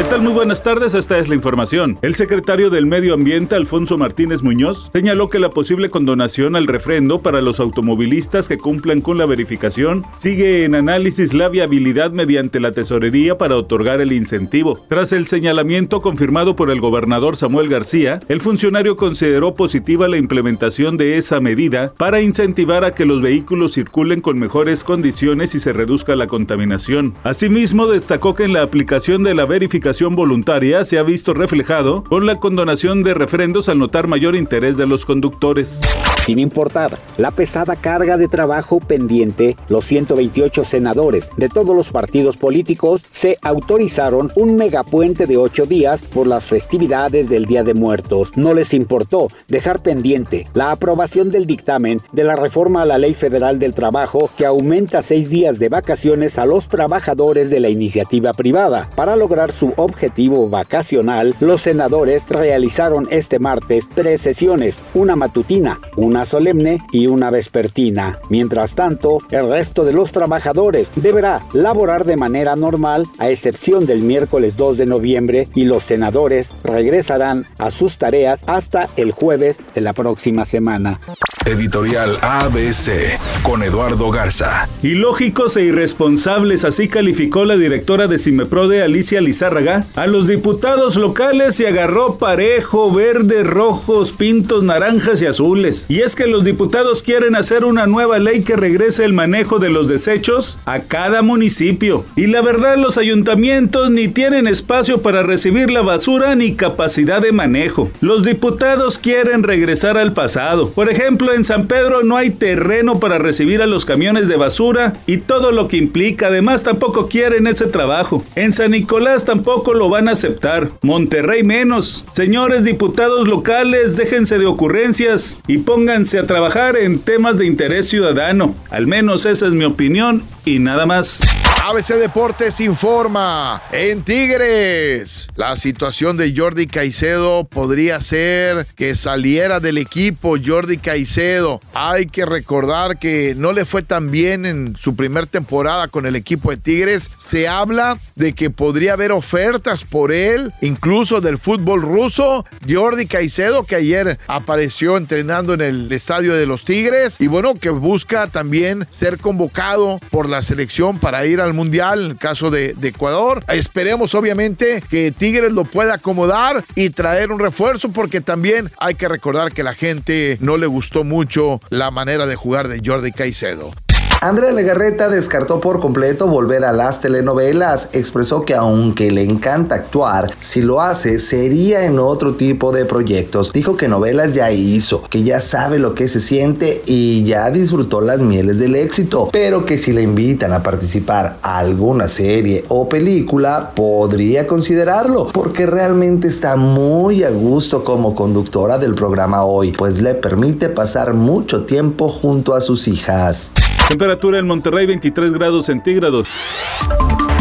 ¿Qué tal? Muy buenas tardes, esta es la información. El secretario del Medio Ambiente, Alfonso Martínez Muñoz, señaló que la posible condonación al refrendo para los automovilistas que cumplan con la verificación sigue en análisis la viabilidad mediante la tesorería para otorgar el incentivo. Tras el señalamiento confirmado por el gobernador Samuel García, el funcionario consideró positiva la implementación de esa medida para incentivar a que los vehículos circulen con mejores condiciones y se reduzca la contaminación. Asimismo, destacó que en la aplicación de la verificación voluntaria se ha visto reflejado con la condonación de refrendos al notar mayor interés de los conductores. Sin importar la pesada carga de trabajo pendiente, los 128 senadores de todos los partidos políticos se autorizaron un megapuente de ocho días por las festividades del Día de Muertos. No les importó dejar pendiente la aprobación del dictamen de la reforma a la Ley Federal del Trabajo que aumenta seis días de vacaciones a los trabajadores de la iniciativa privada. Para lograr su objetivo vacacional, los senadores realizaron este martes tres sesiones, una matutina, una solemne y una vespertina. Mientras tanto, el resto de los trabajadores deberá laborar de manera normal, a excepción del miércoles 2 de noviembre, y los senadores regresarán a sus tareas hasta el jueves de la próxima semana. Editorial ABC con Eduardo Garza. Ilógicos e irresponsables, así calificó la directora de Cimeprode, Alicia Lizárraga, a los diputados locales y agarró parejo, verde, rojos, pintos, naranjas y azules. Y es que los diputados quieren hacer una nueva ley que regrese el manejo de los desechos a cada municipio. Y la verdad, los ayuntamientos ni tienen espacio para recibir la basura ni capacidad de manejo. Los diputados quieren regresar al pasado. Por ejemplo, en San Pedro no hay terreno para recibir a los camiones de basura y todo lo que implica. Además, tampoco quieren ese trabajo. En San Nicolás tampoco lo van a aceptar. Monterrey menos. Señores diputados locales, déjense de ocurrencias y a trabajar en temas de interés ciudadano. Al menos esa es mi opinión y nada más. ABC Deportes informa en Tigres. La situación de Jordi Caicedo podría ser que saliera del equipo Jordi Caicedo. Hay que recordar que no le fue tan bien en su primer temporada con el equipo de Tigres. Se habla de que podría haber ofertas por él, incluso del fútbol ruso. Jordi Caicedo, que ayer apareció entrenando en el estadio de los Tigres y bueno, que busca también ser convocado por la selección para ir al Mundial, en el caso de, de, Ecuador. Esperemos obviamente que Tigres lo pueda acomodar y traer un refuerzo porque también hay que recordar que la gente no le gustó mucho la manera de jugar de Jordi Caicedo. Andrea Legarreta descartó por completo volver a las telenovelas. Expresó que aunque le encanta actuar, si lo hace sería en otro tipo de proyectos. Dijo que novelas ya hizo, que ya sabe lo que se siente y ya disfrutó las mieles del éxito, pero que si le invitan a participar a alguna serie o película, podría considerarlo, porque realmente está muy a gusto como conductora del programa hoy, pues le permite pasar mucho tiempo junto a sus hijas. Temperatura en Monterrey 23 grados centígrados.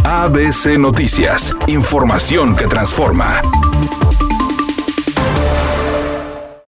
ABC Noticias. Información que transforma.